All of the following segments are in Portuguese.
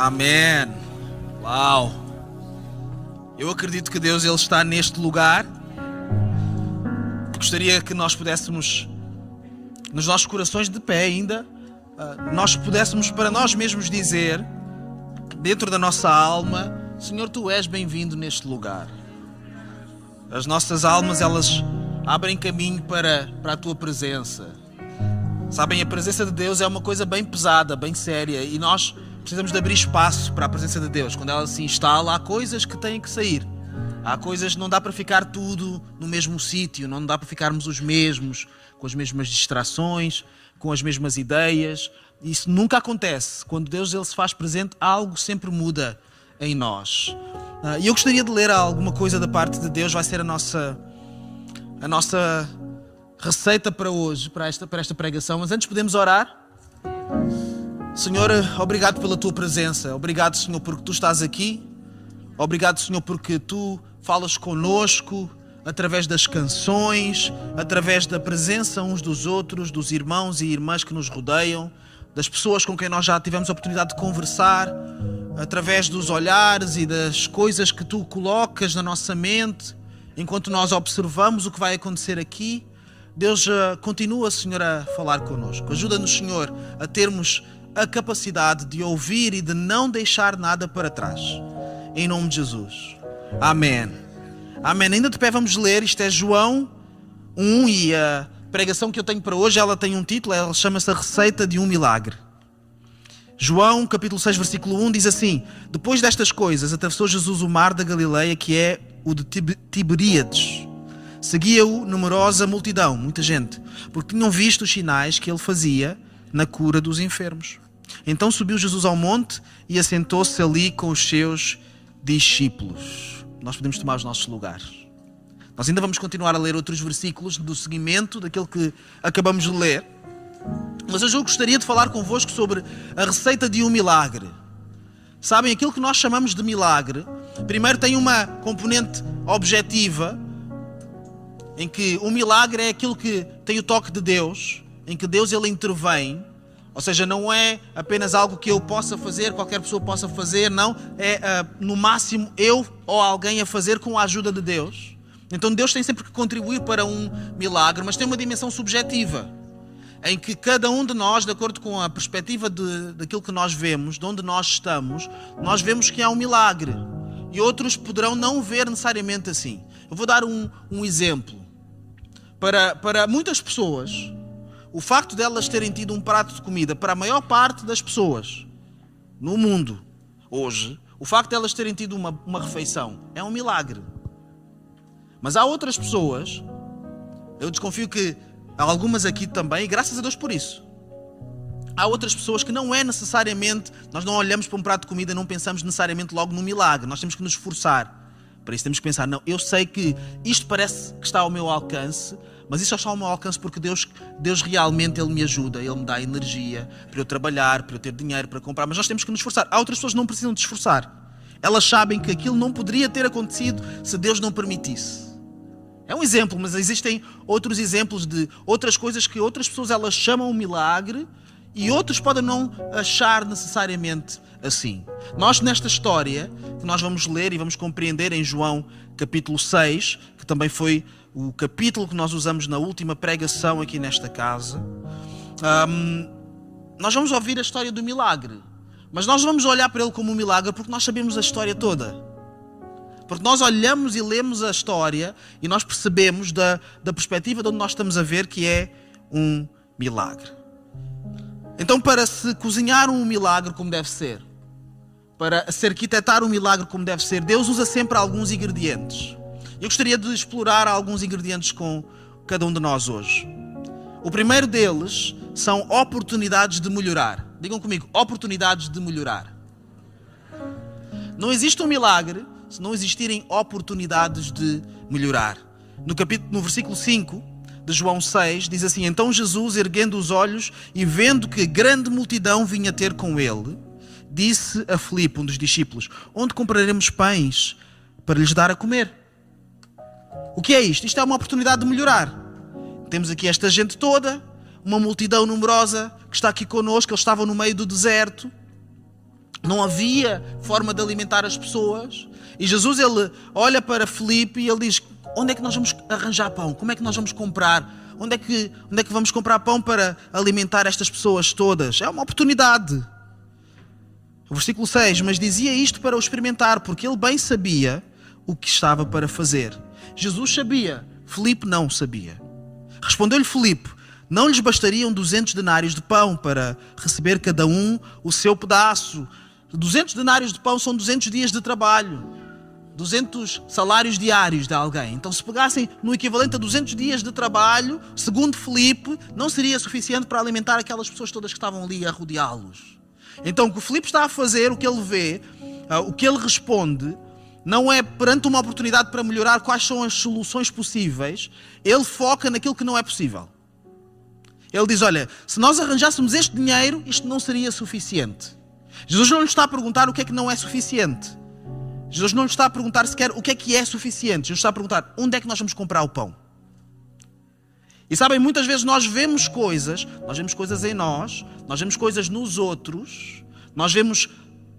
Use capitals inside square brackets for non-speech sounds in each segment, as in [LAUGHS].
Amém. Uau. Eu acredito que Deus ele está neste lugar. Gostaria que nós pudéssemos, nos nossos corações de pé ainda, ah, nós pudéssemos para nós mesmos dizer, dentro da nossa alma, Senhor, tu és bem-vindo neste lugar. As nossas almas, elas abrem caminho para, para a tua presença. Sabem, a presença de Deus é uma coisa bem pesada, bem séria, e nós precisamos de abrir espaço para a presença de Deus. Quando ela se instala, há coisas que têm que sair. Há coisas que não dá para ficar tudo no mesmo sítio, não dá para ficarmos os mesmos, com as mesmas distrações, com as mesmas ideias. Isso nunca acontece. Quando Deus ele se faz presente, algo sempre muda em nós. Ah, e eu gostaria de ler alguma coisa da parte de Deus, vai ser a nossa a nossa receita para hoje, para esta, para esta pregação. Mas antes podemos orar. Senhor, obrigado pela tua presença. Obrigado, Senhor, porque tu estás aqui. Obrigado, Senhor, porque tu falas conosco através das canções, através da presença uns dos outros, dos irmãos e irmãs que nos rodeiam, das pessoas com quem nós já tivemos a oportunidade de conversar, através dos olhares e das coisas que tu colocas na nossa mente, enquanto nós observamos o que vai acontecer aqui. Deus eh, continua, Senhor, a falar connosco. Ajuda-nos, Senhor, a termos a capacidade de ouvir e de não deixar nada para trás. Em nome de Jesus. Amém. Amém. Ainda de pé vamos ler, isto é João 1 e a pregação que eu tenho para hoje, ela tem um título, ela chama-se A Receita de um Milagre. João, capítulo 6, versículo 1 diz assim: Depois destas coisas, atravessou Jesus o mar da Galileia, que é o de Tiberíades. Seguia-o numerosa multidão, muita gente, porque tinham visto os sinais que ele fazia na cura dos enfermos. Então subiu Jesus ao monte e assentou-se ali com os seus discípulos. Nós podemos tomar os nossos lugares. Nós ainda vamos continuar a ler outros versículos do seguimento daquele que acabamos de ler. Mas hoje eu gostaria de falar convosco sobre a receita de um milagre. Sabem, aquilo que nós chamamos de milagre, primeiro tem uma componente objetiva, em que o milagre é aquilo que tem o toque de Deus, em que Deus ele intervém, ou seja, não é apenas algo que eu possa fazer, qualquer pessoa possa fazer, não, é uh, no máximo eu ou alguém a fazer com a ajuda de Deus. Então Deus tem sempre que contribuir para um milagre, mas tem uma dimensão subjetiva, em que cada um de nós, de acordo com a perspectiva de, daquilo que nós vemos, de onde nós estamos, nós vemos que há um milagre. E outros poderão não ver necessariamente assim. Eu vou dar um, um exemplo. Para, para muitas pessoas, o facto de elas terem tido um prato de comida para a maior parte das pessoas no mundo hoje, o facto de elas terem tido uma, uma refeição é um milagre. Mas há outras pessoas, eu desconfio que há algumas aqui também, e graças a Deus por isso. Há outras pessoas que não é necessariamente, nós não olhamos para um prato de comida não pensamos necessariamente logo no milagre, nós temos que nos esforçar. Para isso temos que pensar, não, eu sei que isto parece que está ao meu alcance, mas isso só está ao meu alcance porque Deus, Deus realmente Ele me ajuda, Ele me dá energia para eu trabalhar, para eu ter dinheiro para comprar. Mas nós temos que nos esforçar. Há outras pessoas que não precisam de esforçar. Elas sabem que aquilo não poderia ter acontecido se Deus não permitisse. É um exemplo, mas existem outros exemplos de outras coisas que outras pessoas elas chamam um milagre e outros podem não achar necessariamente assim. Nós, nesta história que nós vamos ler e vamos compreender em João capítulo 6, que também foi o capítulo que nós usamos na última pregação aqui nesta casa, um, nós vamos ouvir a história do milagre. Mas nós vamos olhar para ele como um milagre porque nós sabemos a história toda. Porque nós olhamos e lemos a história e nós percebemos da, da perspectiva de onde nós estamos a ver que é um milagre. Então, para se cozinhar um milagre como deve ser, para se arquitetar um milagre como deve ser, Deus usa sempre alguns ingredientes. Eu gostaria de explorar alguns ingredientes com cada um de nós hoje. O primeiro deles são oportunidades de melhorar. Digam comigo, oportunidades de melhorar. Não existe um milagre se não existirem oportunidades de melhorar. No capítulo, no versículo 5 de João 6 diz assim: Então Jesus, erguendo os olhos e vendo que grande multidão vinha ter com ele, disse a Filipe, um dos discípulos: Onde compraremos pães para lhes dar a comer? O que é isto? Isto é uma oportunidade de melhorar. Temos aqui esta gente toda, uma multidão numerosa que está aqui connosco, eles estavam no meio do deserto. Não havia forma de alimentar as pessoas. E Jesus ele olha para Filipe e ele diz: Onde é que nós vamos arranjar pão? Como é que nós vamos comprar? Onde é que, onde é que vamos comprar pão para alimentar estas pessoas todas? É uma oportunidade. O versículo 6: Mas dizia isto para o experimentar, porque ele bem sabia o que estava para fazer. Jesus sabia, Filipe não sabia. Respondeu-lhe Filipe: Não lhes bastariam 200 denários de pão para receber cada um o seu pedaço. 200 denários de pão são 200 dias de trabalho. 200 salários diários de alguém. Então, se pegassem no equivalente a 200 dias de trabalho, segundo Filipe, não seria suficiente para alimentar aquelas pessoas todas que estavam ali a rodeá-los. Então, o que o Filipe está a fazer, o que ele vê, ah, o que ele responde, não é perante uma oportunidade para melhorar quais são as soluções possíveis, ele foca naquilo que não é possível. Ele diz: Olha, se nós arranjássemos este dinheiro, isto não seria suficiente. Jesus não lhe está a perguntar o que é que não é suficiente. Jesus não lhe está a perguntar sequer o que é que é suficiente. Jesus está a perguntar onde é que nós vamos comprar o pão. E sabem, muitas vezes nós vemos coisas, nós vemos coisas em nós, nós vemos coisas nos outros, nós vemos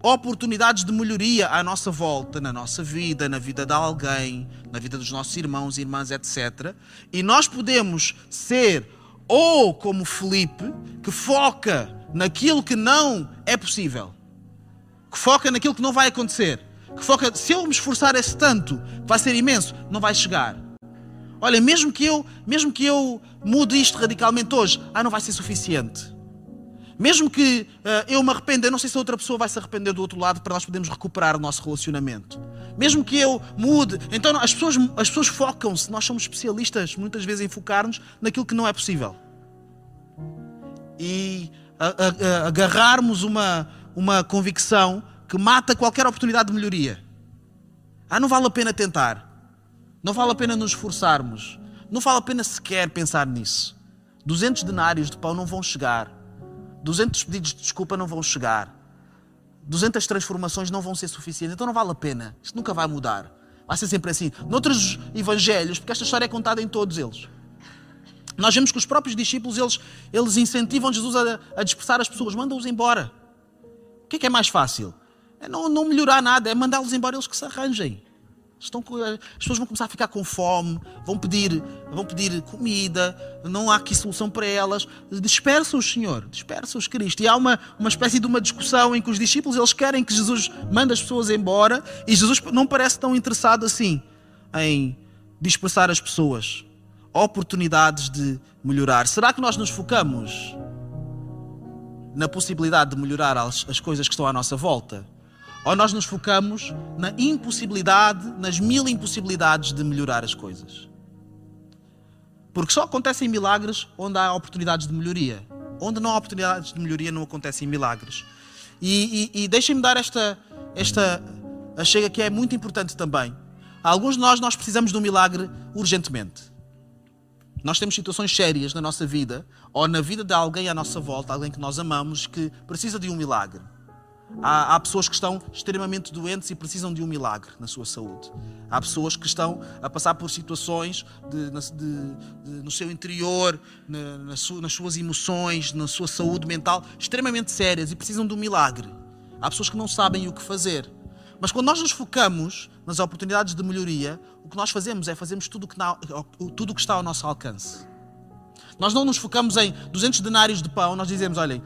oportunidades de melhoria à nossa volta, na nossa vida, na vida de alguém, na vida dos nossos irmãos, irmãs, etc. E nós podemos ser ou como Felipe, que foca naquilo que não é possível, que foca naquilo que não vai acontecer que foca, se eu me esforçar esse tanto, vai ser imenso, não vai chegar. Olha, mesmo que eu, mesmo que eu mude isto radicalmente hoje, ah, não vai ser suficiente. Mesmo que uh, eu me arrependa, eu não sei se a outra pessoa vai se arrepender do outro lado para nós podermos recuperar o nosso relacionamento. Mesmo que eu mude, então as pessoas, as pessoas focam-se, nós somos especialistas muitas vezes em focar-nos naquilo que não é possível. E a, a, a agarrarmos uma, uma convicção que mata qualquer oportunidade de melhoria. Ah, não vale a pena tentar. Não vale a pena nos esforçarmos. Não vale a pena sequer pensar nisso. 200 denários de pão não vão chegar. 200 pedidos de desculpa não vão chegar. 200 transformações não vão ser suficientes. Então não vale a pena. Isto nunca vai mudar. Vai ser sempre assim. Noutros evangelhos, porque esta história é contada em todos eles. Nós vemos que os próprios discípulos, eles, eles incentivam Jesus a, a dispersar as pessoas. Manda-os embora. O que é que é mais fácil? é não, não melhorar nada, é mandá-los embora eles que se arranjem. Estão, as pessoas vão começar a ficar com fome, vão pedir, vão pedir comida, não há aqui solução para elas. Dispersa-os, Senhor, dispersa-os, Cristo. E há uma, uma espécie de uma discussão em que os discípulos eles querem que Jesus mande as pessoas embora e Jesus não parece tão interessado assim em dispersar as pessoas. Oportunidades de melhorar. Será que nós nos focamos na possibilidade de melhorar as, as coisas que estão à nossa volta? Ou nós nos focamos na impossibilidade, nas mil impossibilidades de melhorar as coisas? Porque só acontecem milagres onde há oportunidades de melhoria. Onde não há oportunidades de melhoria, não acontecem milagres. E, e, e deixem-me dar esta, esta chega que é muito importante também. Alguns de nós, nós precisamos de um milagre urgentemente. Nós temos situações sérias na nossa vida, ou na vida de alguém à nossa volta, alguém que nós amamos, que precisa de um milagre. Há, há, pessoas que estão extremamente doentes e precisam de um milagre na sua saúde. Há pessoas que estão a passar por situações de, de, de, no seu interior, na, na su, nas suas emoções, na sua saúde mental, extremamente sérias e precisam de um milagre. Há pessoas que não sabem o que fazer. Mas quando nós nos focamos nas oportunidades de melhoria, o que nós fazemos é que, tudo o que está ao nosso alcance. Nós não nos focamos em 200 denários de pão, nós dizemos, olhem,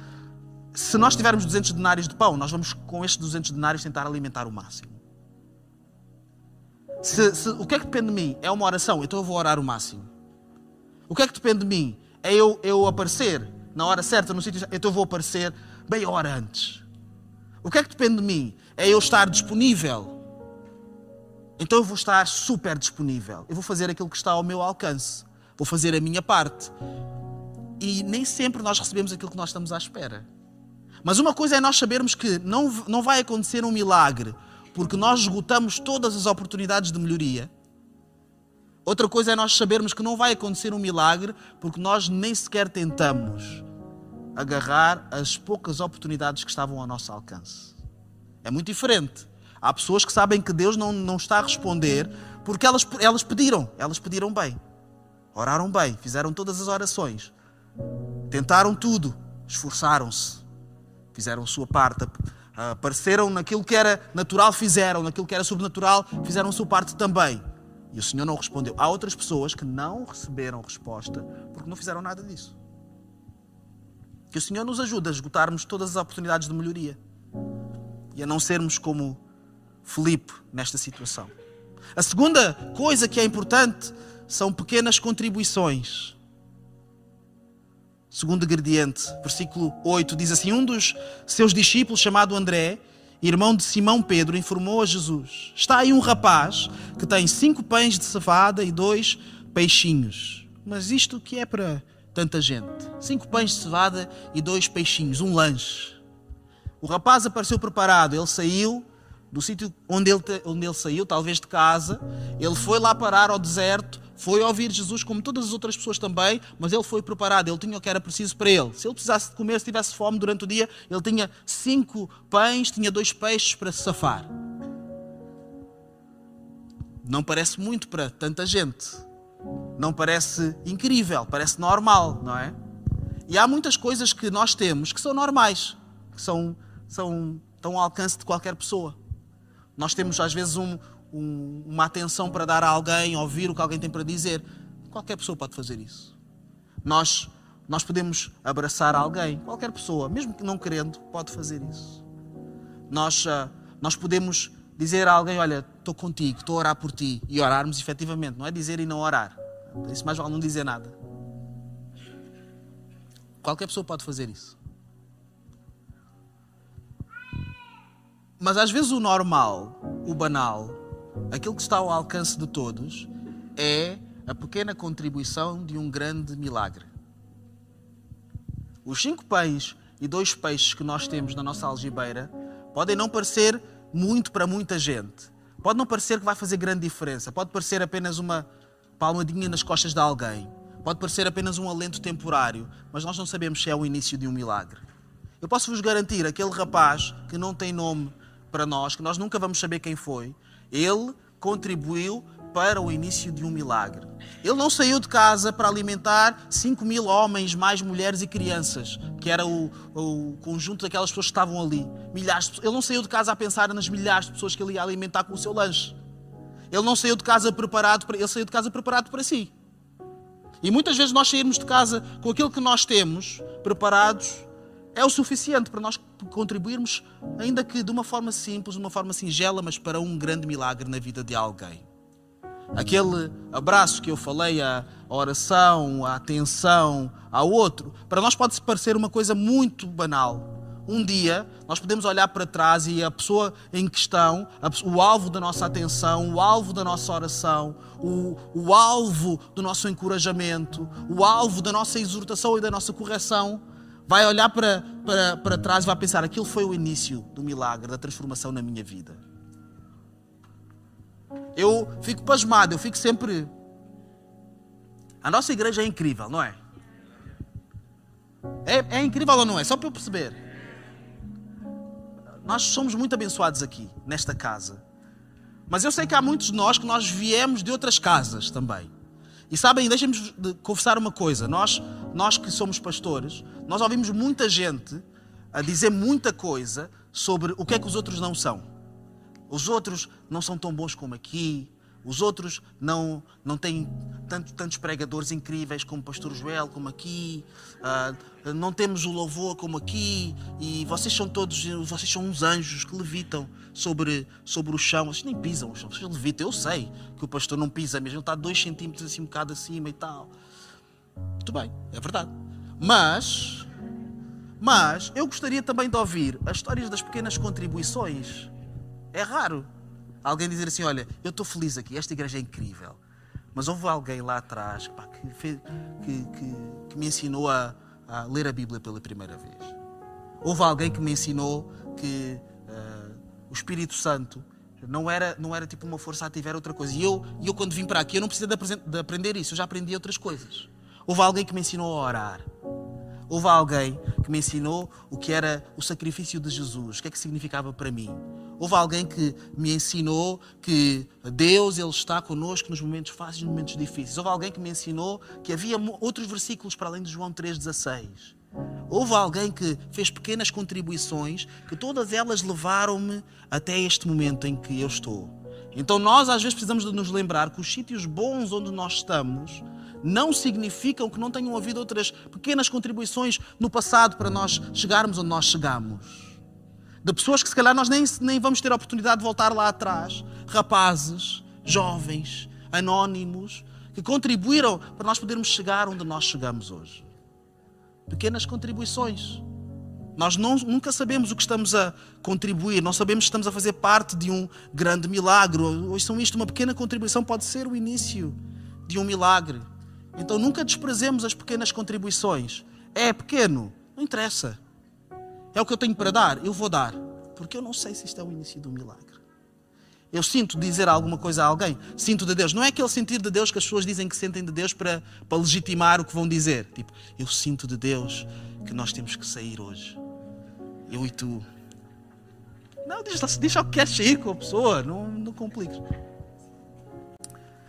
se nós tivermos 200 denários de pão, nós vamos com estes 200 denários tentar alimentar o máximo. Se, se, o que é que depende de mim? É uma oração, então eu vou orar o máximo. O que é que depende de mim? É eu, eu aparecer na hora certa, no sítio então eu vou aparecer meia hora antes. O que é que depende de mim? É eu estar disponível. Então eu vou estar super disponível. Eu vou fazer aquilo que está ao meu alcance. Vou fazer a minha parte. E nem sempre nós recebemos aquilo que nós estamos à espera. Mas uma coisa é nós sabermos que não, não vai acontecer um milagre porque nós esgotamos todas as oportunidades de melhoria. Outra coisa é nós sabermos que não vai acontecer um milagre porque nós nem sequer tentamos agarrar as poucas oportunidades que estavam ao nosso alcance. É muito diferente. Há pessoas que sabem que Deus não, não está a responder porque elas, elas pediram, elas pediram bem, oraram bem, fizeram todas as orações, tentaram tudo, esforçaram-se fizeram sua parte, apareceram naquilo que era natural, fizeram, naquilo que era sobrenatural, fizeram sua parte também. E o Senhor não respondeu. Há outras pessoas que não receberam resposta porque não fizeram nada disso. Que o Senhor nos ajude a esgotarmos todas as oportunidades de melhoria e a não sermos como Felipe nesta situação. A segunda coisa que é importante são pequenas contribuições. Segundo ingrediente, versículo 8 diz assim: Um dos seus discípulos, chamado André, irmão de Simão Pedro, informou a Jesus: Está aí um rapaz que tem cinco pães de cevada e dois peixinhos. Mas isto que é para tanta gente? Cinco pães de cevada e dois peixinhos, um lanche. O rapaz apareceu preparado, ele saiu do sítio onde ele, onde ele saiu, talvez de casa, ele foi lá parar ao deserto, foi ouvir Jesus como todas as outras pessoas também, mas ele foi preparado, ele tinha o que era preciso para ele. Se ele precisasse de comer, se tivesse fome durante o dia, ele tinha cinco pães, tinha dois peixes para se safar. Não parece muito para tanta gente. Não parece incrível, parece normal, não é? E há muitas coisas que nós temos que são normais, que são, são, estão ao alcance de qualquer pessoa. Nós temos às vezes um, um, uma atenção para dar a alguém, ouvir o que alguém tem para dizer. Qualquer pessoa pode fazer isso. Nós, nós podemos abraçar alguém, qualquer pessoa, mesmo que não querendo, pode fazer isso. Nós, uh, nós podemos dizer a alguém: Olha, estou contigo, estou a orar por ti, e orarmos efetivamente, não é dizer e não orar. Isso mais vale não dizer nada. Qualquer pessoa pode fazer isso. Mas às vezes o normal, o banal, aquilo que está ao alcance de todos, é a pequena contribuição de um grande milagre. Os cinco pães e dois peixes que nós temos na nossa algibeira podem não parecer muito para muita gente. Pode não parecer que vai fazer grande diferença. Pode parecer apenas uma palmadinha nas costas de alguém. Pode parecer apenas um alento temporário. Mas nós não sabemos se é o início de um milagre. Eu posso vos garantir, aquele rapaz que não tem nome para nós, que nós nunca vamos saber quem foi, ele contribuiu para o início de um milagre. Ele não saiu de casa para alimentar 5 mil homens, mais mulheres e crianças, que era o, o conjunto daquelas pessoas que estavam ali. Milhares de, ele não saiu de casa a pensar nas milhares de pessoas que ele ia alimentar com o seu lanche. Ele não saiu de casa preparado para, ele saiu de casa preparado para si. E muitas vezes nós saímos de casa com aquilo que nós temos preparados é o suficiente para nós contribuirmos, ainda que de uma forma simples, de uma forma singela, mas para um grande milagre na vida de alguém. Aquele abraço que eu falei, a oração, a atenção ao outro, para nós pode parecer uma coisa muito banal. Um dia nós podemos olhar para trás e a pessoa em questão, o alvo da nossa atenção, o alvo da nossa oração, o, o alvo do nosso encorajamento, o alvo da nossa exortação e da nossa correção, vai olhar para, para, para trás e vai pensar: aquilo foi o início do milagre, da transformação na minha vida. Eu fico pasmado, eu fico sempre. A nossa igreja é incrível, não é? É, é incrível ou não é? Só para eu perceber. Nós somos muito abençoados aqui, nesta casa. Mas eu sei que há muitos de nós que nós viemos de outras casas também. E sabem, deixem-me de confessar uma coisa. Nós, nós que somos pastores, nós ouvimos muita gente a dizer muita coisa sobre o que é que os outros não são. Os outros não são tão bons como aqui. Os outros não, não têm tanto, tantos pregadores incríveis como o pastor Joel, como aqui. Uh, não temos o louvor como aqui. E vocês são todos, vocês são uns anjos que levitam sobre, sobre o chão. Vocês nem pisam o chão, vocês levitam. Eu sei que o pastor não pisa mesmo, ele está dois centímetros assim, um bocado acima e tal. Muito bem, é verdade. Mas, mas eu gostaria também de ouvir as histórias das pequenas contribuições. É raro alguém dizer assim: Olha, eu estou feliz aqui, esta igreja é incrível. Mas houve alguém lá atrás pá, que, fez, que, que, que, me ensinou a, a, ler a Bíblia pela primeira vez. Houve alguém que me ensinou que uh, o Espírito Santo não era, não era tipo uma força ativa, era outra coisa. E eu, eu quando vim para aqui, eu não precisei de, de aprender isso, eu já aprendi outras coisas. Houve alguém que me ensinou a orar. Houve alguém que me ensinou o que era o sacrifício de Jesus, o que é que significava para mim. Houve alguém que me ensinou que Deus ele está conosco nos momentos fáceis nos momentos difíceis. Houve alguém que me ensinou que havia outros versículos para além de João 3,16. Houve alguém que fez pequenas contribuições que todas elas levaram-me até este momento em que eu estou. Então nós às vezes precisamos de nos lembrar que os sítios bons onde nós estamos não significam que não tenham havido outras pequenas contribuições no passado para nós chegarmos onde nós chegamos. De pessoas que se calhar nós nem, nem vamos ter a oportunidade de voltar lá atrás. Rapazes, jovens, anónimos, que contribuíram para nós podermos chegar onde nós chegamos hoje. Pequenas contribuições. Nós não, nunca sabemos o que estamos a contribuir, não sabemos se estamos a fazer parte de um grande milagre. são isto, uma pequena contribuição pode ser o início de um milagre. Então nunca desprezemos as pequenas contribuições. É pequeno, não interessa. É o que eu tenho para dar, eu vou dar. Porque eu não sei se isto é o início um milagre. Eu sinto dizer alguma coisa a alguém, sinto de Deus. Não é aquele sentir de Deus que as pessoas dizem que sentem de Deus para, para legitimar o que vão dizer. Tipo, eu sinto de Deus que nós temos que sair hoje. Eu e tu. Não, deixa o que queres sair com a pessoa, não, não compliques.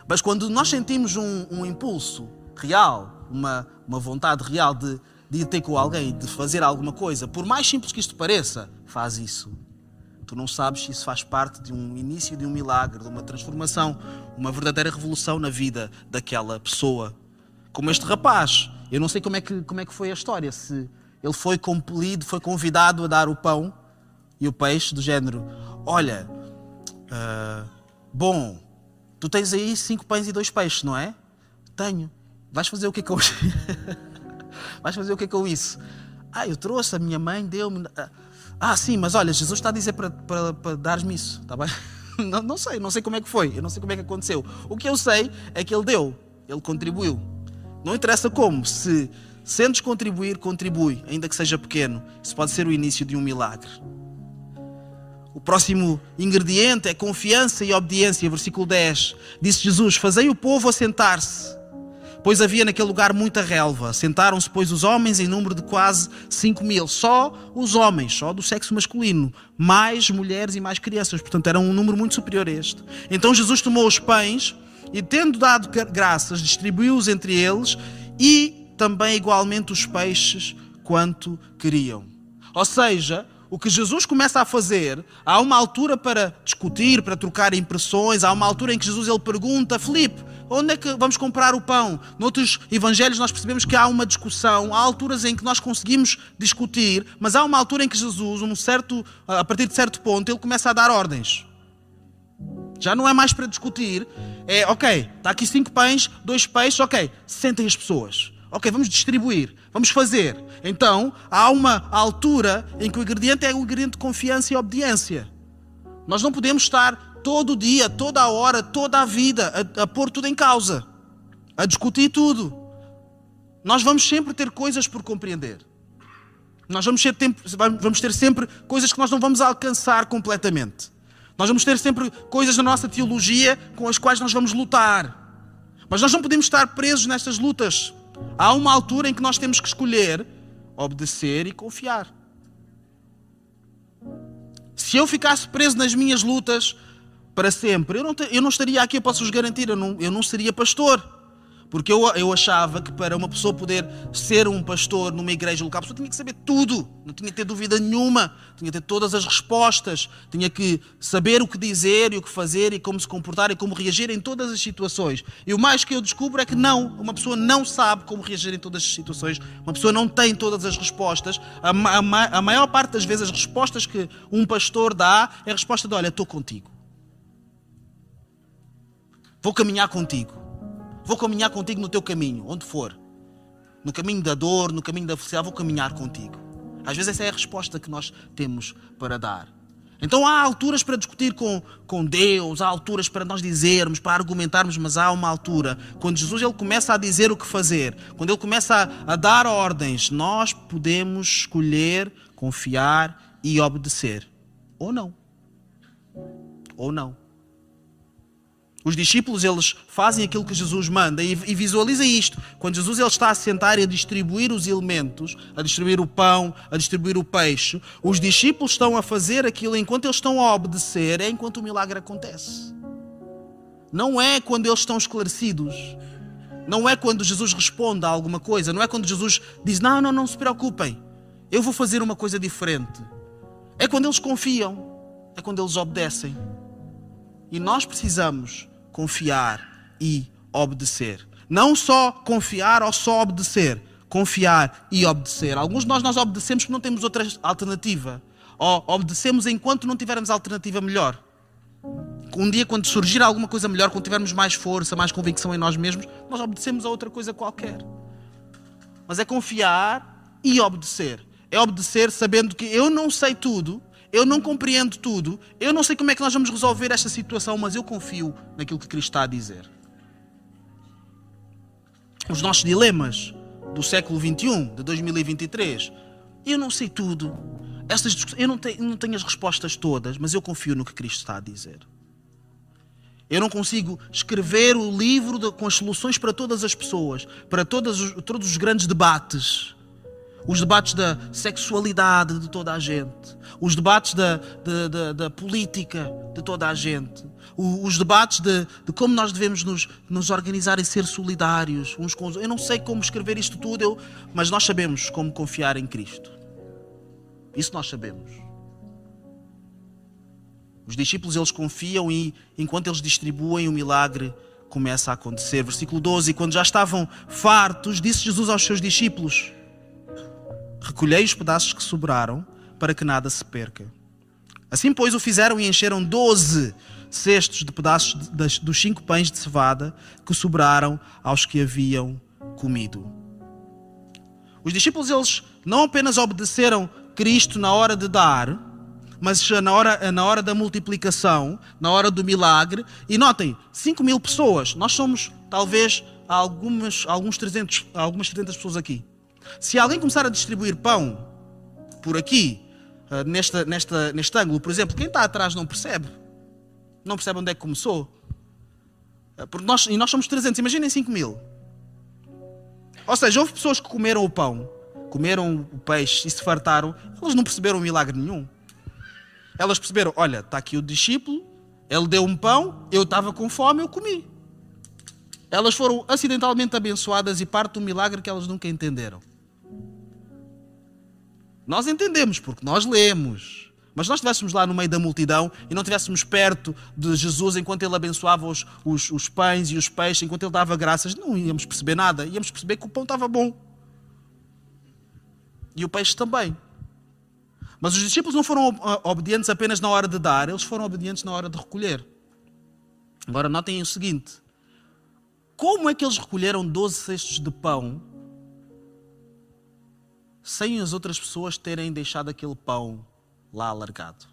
Mas quando nós sentimos um, um impulso real, uma, uma vontade real de, de ir ter com alguém, de fazer alguma coisa, por mais simples que isto pareça, faz isso. Tu não sabes se isso faz parte de um início de um milagre, de uma transformação, uma verdadeira revolução na vida daquela pessoa. Como este rapaz. Eu não sei como é que, como é que foi a história. Se ele foi compelido, foi convidado a dar o pão e o peixe, do género: Olha, uh, bom, Tu tens aí cinco pães e dois peixes, não é? Tenho. Vais fazer o que com isso? [LAUGHS] Vais fazer o que com isso? Ah, eu trouxe, a minha mãe deu-me. Ah, sim, mas olha, Jesus está a dizer para, para, para dar-me isso, está bem? [LAUGHS] Não, não sei, não sei como é que foi, eu não sei como é que aconteceu. O que eu sei é que ele deu, ele contribuiu. Não interessa como, se sentes contribuir, contribui, ainda que seja pequeno. Isso pode ser o início de um milagre. O próximo ingrediente é confiança e obediência. Versículo 10. Disse Jesus: Fazei o povo assentar-se. Pois havia naquele lugar muita relva. Sentaram-se, pois, os homens em número de quase cinco mil. Só os homens, só do sexo masculino. Mais mulheres e mais crianças. Portanto, era um número muito superior a este. Então Jesus tomou os pães e, tendo dado graças, distribuiu-os entre eles e também igualmente os peixes, quanto queriam. Ou seja, o que Jesus começa a fazer, há uma altura para discutir, para trocar impressões, há uma altura em que Jesus ele pergunta, Filipe, onde é que vamos comprar o pão? Noutros evangelhos nós percebemos que há uma discussão, há alturas em que nós conseguimos discutir, mas há uma altura em que Jesus, um certo, a partir de certo ponto, ele começa a dar ordens. Já não é mais para discutir, é ok, está aqui cinco pães, dois peixes, ok, sentem as pessoas. Ok, vamos distribuir, vamos fazer. Então, há uma altura em que o ingrediente é o ingrediente de confiança e obediência. Nós não podemos estar todo dia, toda a hora, toda a vida a, a pôr tudo em causa, a discutir tudo. Nós vamos sempre ter coisas por compreender. Nós vamos ter, tempo, vamos ter sempre coisas que nós não vamos alcançar completamente. Nós vamos ter sempre coisas na nossa teologia com as quais nós vamos lutar. Mas nós não podemos estar presos nestas lutas Há uma altura em que nós temos que escolher obedecer e confiar. Se eu ficasse preso nas minhas lutas para sempre, eu não, eu não estaria aqui, eu posso vos garantir, eu não, eu não seria pastor. Porque eu, eu achava que para uma pessoa poder ser um pastor numa igreja local, a pessoa tinha que saber tudo, não tinha que ter dúvida nenhuma, tinha que ter todas as respostas, tinha que saber o que dizer e o que fazer e como se comportar e como reagir em todas as situações. E o mais que eu descubro é que não, uma pessoa não sabe como reagir em todas as situações, uma pessoa não tem todas as respostas. A, a, a maior parte das vezes, as respostas que um pastor dá é a resposta de: Olha, estou contigo, vou caminhar contigo. Vou caminhar contigo no teu caminho, onde for. No caminho da dor, no caminho da felicidade, vou caminhar contigo. Às vezes essa é a resposta que nós temos para dar. Então há alturas para discutir com, com Deus, há alturas para nós dizermos, para argumentarmos, mas há uma altura, quando Jesus ele começa a dizer o que fazer, quando ele começa a, a dar ordens, nós podemos escolher, confiar e obedecer. Ou não. Ou não. Os discípulos eles fazem aquilo que Jesus manda e, e visualiza isto. Quando Jesus ele está a sentar e a distribuir os elementos, a distribuir o pão, a distribuir o peixe, os discípulos estão a fazer aquilo enquanto eles estão a obedecer, é enquanto o milagre acontece. Não é quando eles estão esclarecidos. Não é quando Jesus responde a alguma coisa, não é quando Jesus diz: Não, não, não se preocupem, eu vou fazer uma coisa diferente. É quando eles confiam, é quando eles obedecem. E nós precisamos confiar e obedecer. Não só confiar ou só obedecer. Confiar e obedecer. Alguns de nós nós obedecemos porque não temos outra alternativa. Ou obedecemos enquanto não tivermos alternativa melhor. Um dia, quando surgir alguma coisa melhor, quando tivermos mais força, mais convicção em nós mesmos, nós obedecemos a outra coisa qualquer. Mas é confiar e obedecer. É obedecer sabendo que eu não sei tudo, eu não compreendo tudo, eu não sei como é que nós vamos resolver esta situação, mas eu confio naquilo que Cristo está a dizer. Os nossos dilemas do século XXI, de 2023, eu não sei tudo, estas, eu não tenho, não tenho as respostas todas, mas eu confio no que Cristo está a dizer. Eu não consigo escrever o livro de, com as soluções para todas as pessoas, para todos os, todos os grandes debates. Os debates da sexualidade de toda a gente, os debates da, da, da, da política de toda a gente, os debates de, de como nós devemos nos, nos, organizar e ser solidários uns com os outros. Eu não sei como escrever isto tudo, eu, mas nós sabemos como confiar em Cristo. Isso nós sabemos. Os discípulos eles confiam e enquanto eles distribuem o milagre começa a acontecer. Versículo 12, quando já estavam fartos, disse Jesus aos seus discípulos: Recolhei os pedaços que sobraram, para que nada se perca. Assim, pois, o fizeram e encheram doze cestos de pedaços dos cinco pães de cevada que sobraram aos que haviam comido. Os discípulos eles não apenas obedeceram Cristo na hora de dar, mas na hora, na hora da multiplicação, na hora do milagre. E notem, 5 mil pessoas, nós somos talvez algumas, alguns 300, algumas 300 pessoas aqui. Se alguém começar a distribuir pão por aqui, eh, nesta, nesta, neste ângulo, por exemplo, quem está atrás não percebe. Não percebe onde é que começou. Eh, porque nós, e nós somos 300, imaginem 5 mil. Ou seja, houve pessoas que comeram o pão comeram o peixe e se fartaram, elas não perceberam milagre nenhum. Elas perceberam: olha, está aqui o discípulo, ele deu um pão, eu estava com fome, eu comi. Elas foram acidentalmente abençoadas e parte do milagre que elas nunca entenderam. Nós entendemos porque nós lemos. Mas nós estivéssemos lá no meio da multidão e não estivéssemos perto de Jesus enquanto ele abençoava os, os, os pães e os peixes, enquanto ele dava graças, não íamos perceber nada. Íamos perceber que o pão estava bom. E o peixe também. Mas os discípulos não foram obedientes apenas na hora de dar, eles foram obedientes na hora de recolher. Agora notem o seguinte: como é que eles recolheram 12 cestos de pão sem as outras pessoas terem deixado aquele pão lá alargado?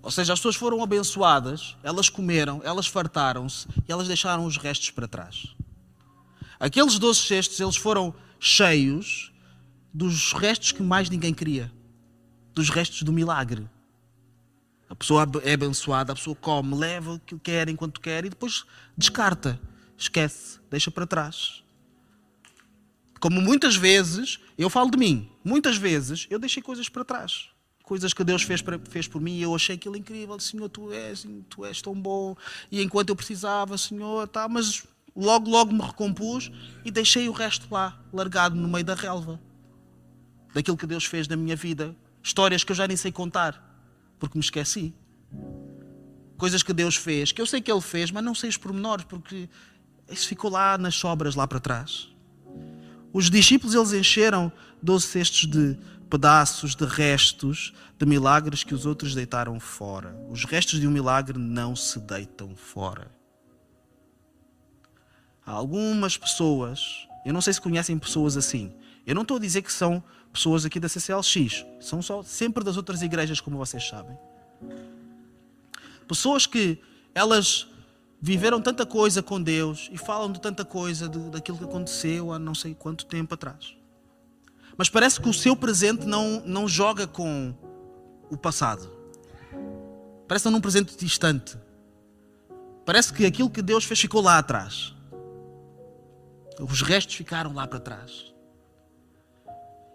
Ou seja, as pessoas foram abençoadas, elas comeram, elas fartaram-se e elas deixaram os restos para trás. Aqueles 12 cestos, eles foram cheios dos restos que mais ninguém queria, dos restos do milagre. A pessoa é abençoada, a pessoa come, leva o que quer enquanto quer e depois descarta, esquece, deixa para trás. Como muitas vezes, eu falo de mim, muitas vezes eu deixei coisas para trás. Coisas que Deus fez, para, fez por mim e eu achei aquilo incrível. Senhor, tu és, tu és tão bom. E enquanto eu precisava, Senhor, tá, mas logo, logo me recompus e deixei o resto lá, largado no meio da relva. Daquilo que Deus fez na minha vida. Histórias que eu já nem sei contar, porque me esqueci. Coisas que Deus fez, que eu sei que Ele fez, mas não sei os pormenores, porque isso ficou lá nas sobras, lá para trás. Os discípulos, eles encheram 12 cestos de pedaços, de restos, de milagres que os outros deitaram fora. Os restos de um milagre não se deitam fora. Há algumas pessoas, eu não sei se conhecem pessoas assim. Eu não estou a dizer que são pessoas aqui da CCLX, são só sempre das outras igrejas, como vocês sabem. Pessoas que elas viveram tanta coisa com Deus e falam de tanta coisa de, daquilo que aconteceu há não sei quanto tempo atrás. Mas parece que o seu presente não, não joga com o passado. Parece que num presente distante. Parece que aquilo que Deus fez ficou lá atrás. Os restos ficaram lá para trás.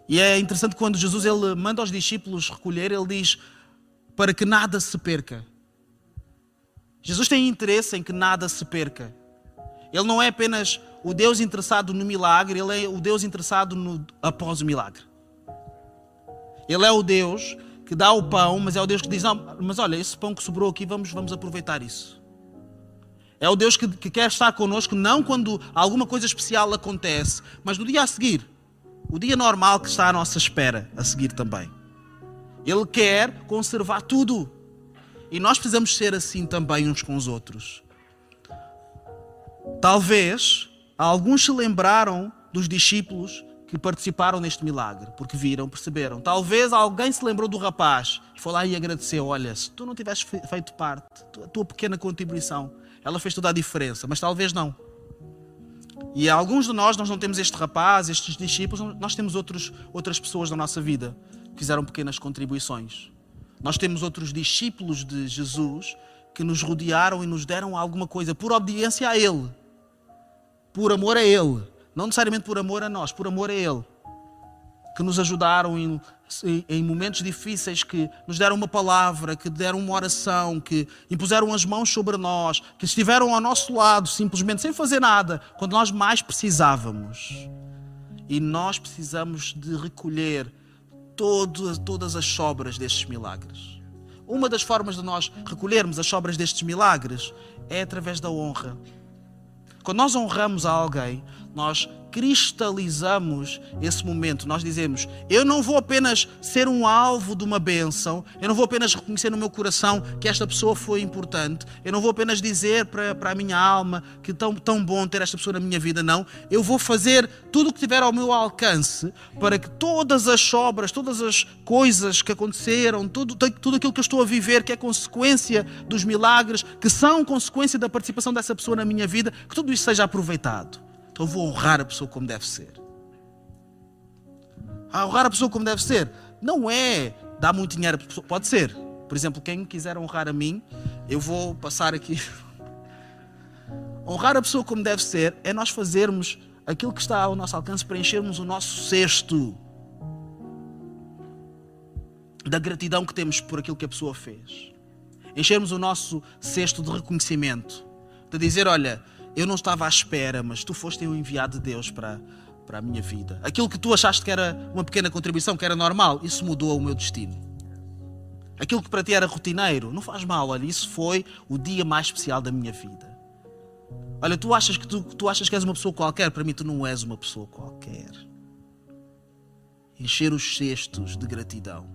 E é interessante quando Jesus ele manda os discípulos recolher, ele diz para que nada se perca. Jesus tem interesse em que nada se perca. Ele não é apenas o Deus interessado no milagre, ele é o Deus interessado no após o milagre. Ele é o Deus que dá o pão, mas é o Deus que diz: Não, mas olha, esse pão que sobrou aqui, vamos, vamos aproveitar isso. É o Deus que, que quer estar connosco, não quando alguma coisa especial acontece, mas no dia a seguir. O dia normal que está à nossa espera, a seguir também. Ele quer conservar tudo. E nós precisamos ser assim também uns com os outros. Talvez alguns se lembraram dos discípulos que participaram neste milagre, porque viram, perceberam. Talvez alguém se lembrou do rapaz e foi lá e agradeceu: Olha, se tu não tivesse feito parte, a tua pequena contribuição, ela fez toda a diferença, mas talvez não. E alguns de nós, nós não temos este rapaz, estes discípulos, nós temos outros, outras pessoas na nossa vida que fizeram pequenas contribuições. Nós temos outros discípulos de Jesus que nos rodearam e nos deram alguma coisa por obediência a Ele, por amor a Ele não necessariamente por amor a nós, por amor a Ele. Que nos ajudaram em, em momentos difíceis, que nos deram uma palavra, que deram uma oração, que impuseram as mãos sobre nós, que estiveram ao nosso lado, simplesmente sem fazer nada, quando nós mais precisávamos. E nós precisamos de recolher todo, todas as sobras destes milagres. Uma das formas de nós recolhermos as sobras destes milagres é através da honra. Quando nós honramos a alguém, nós cristalizamos esse momento. Nós dizemos: eu não vou apenas ser um alvo de uma bênção, eu não vou apenas reconhecer no meu coração que esta pessoa foi importante, eu não vou apenas dizer para, para a minha alma que tão, tão bom ter esta pessoa na minha vida, não. Eu vou fazer tudo o que tiver ao meu alcance para que todas as obras, todas as coisas que aconteceram, tudo, tudo aquilo que eu estou a viver, que é consequência dos milagres, que são consequência da participação dessa pessoa na minha vida, que tudo isso seja aproveitado. Então vou honrar a pessoa como deve ser. A honrar a pessoa como deve ser não é dar muito dinheiro a pessoa. Pode ser. Por exemplo, quem quiser honrar a mim, eu vou passar aqui. [LAUGHS] honrar a pessoa como deve ser é nós fazermos aquilo que está ao nosso alcance para enchermos o nosso cesto da gratidão que temos por aquilo que a pessoa fez. Enchermos o nosso cesto de reconhecimento. De dizer, olha, eu não estava à espera, mas tu foste o enviado de Deus para, para a minha vida. Aquilo que tu achaste que era uma pequena contribuição, que era normal, isso mudou o meu destino. Aquilo que para ti era rotineiro, não faz mal, olha, isso foi o dia mais especial da minha vida. Olha, tu achas que tu, tu achas que és uma pessoa qualquer, para mim tu não és uma pessoa qualquer. Encher os cestos de gratidão,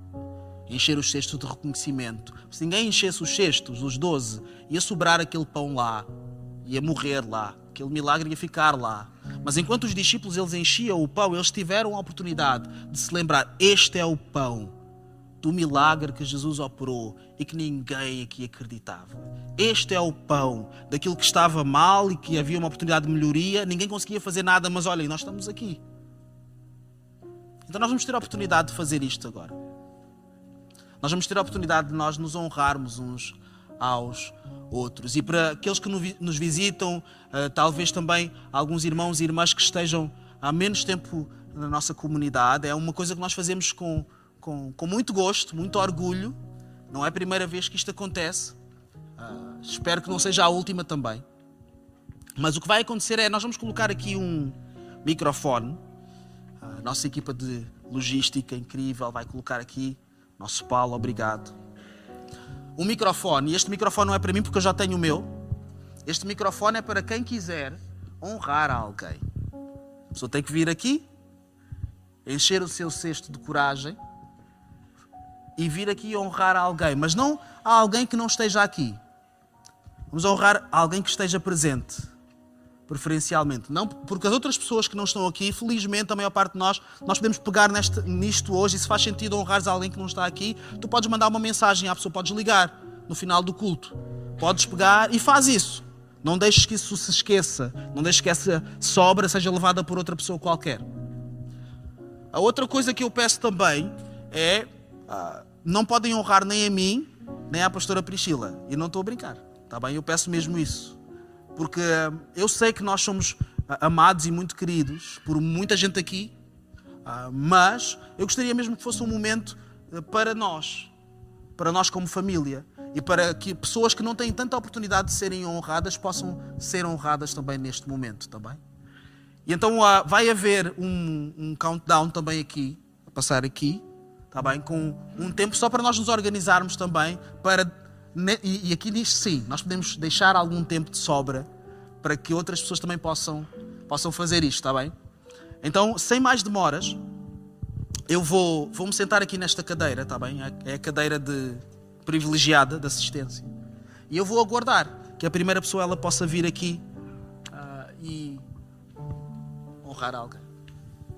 encher os cestos de reconhecimento. Se ninguém enchesse os cestos, os doze, ia sobrar aquele pão lá, ia morrer lá, aquele milagre ia ficar lá. Mas enquanto os discípulos eles enchiam o pão, eles tiveram a oportunidade de se lembrar: este é o pão do milagre que Jesus operou e que ninguém aqui acreditava. Este é o pão daquilo que estava mal e que havia uma oportunidade de melhoria, ninguém conseguia fazer nada, mas olhem, nós estamos aqui. Então nós vamos ter a oportunidade de fazer isto agora. Nós vamos ter a oportunidade de nós nos honrarmos uns aos outros. E para aqueles que nos visitam, eh, talvez também alguns irmãos e irmãs que estejam há menos tempo na nossa comunidade, é uma coisa que nós fazemos com, com, com muito gosto, muito orgulho. Não é a primeira vez que isto acontece. Uh, espero que não seja a última também. Mas o que vai acontecer é, nós vamos colocar aqui um microfone. A nossa equipa de logística incrível vai colocar aqui. Nosso Paulo, obrigado um microfone, e este microfone não é para mim porque eu já tenho o meu. Este microfone é para quem quiser honrar alguém. A pessoa tem que vir aqui, encher o seu cesto de coragem e vir aqui honrar alguém, mas não a alguém que não esteja aqui. Vamos honrar alguém que esteja presente preferencialmente. Não porque as outras pessoas que não estão aqui, felizmente a maior parte de nós, nós podemos pegar neste, nisto hoje e se faz sentido honrares alguém que não está aqui, tu podes mandar uma mensagem à pessoa, podes ligar no final do culto. Podes pegar e faz isso. Não deixes que isso se esqueça. Não deixes que essa sobra seja levada por outra pessoa qualquer. A outra coisa que eu peço também é: ah, não podem honrar nem a mim, nem à pastora Priscila. E não estou a brincar. Está bem? Eu peço mesmo isso porque eu sei que nós somos ah, amados e muito queridos por muita gente aqui, ah, mas eu gostaria mesmo que fosse um momento ah, para nós, para nós como família e para que pessoas que não têm tanta oportunidade de serem honradas possam ser honradas também neste momento, também. Tá e então uh, vai haver um, um, countdown também aqui, a passar aqui, tá bem? Com um tempo só para nós nos organizarmos também para e aqui diz sim, nós podemos deixar algum tempo de sobra para que outras pessoas também possam possam fazer isto, está bem? Então, sem mais demoras, eu vou, vou me sentar aqui nesta cadeira, está bem? É a cadeira de privilegiada de assistência. E eu vou aguardar que a primeira pessoa ela possa vir aqui uh, e honrar alguém.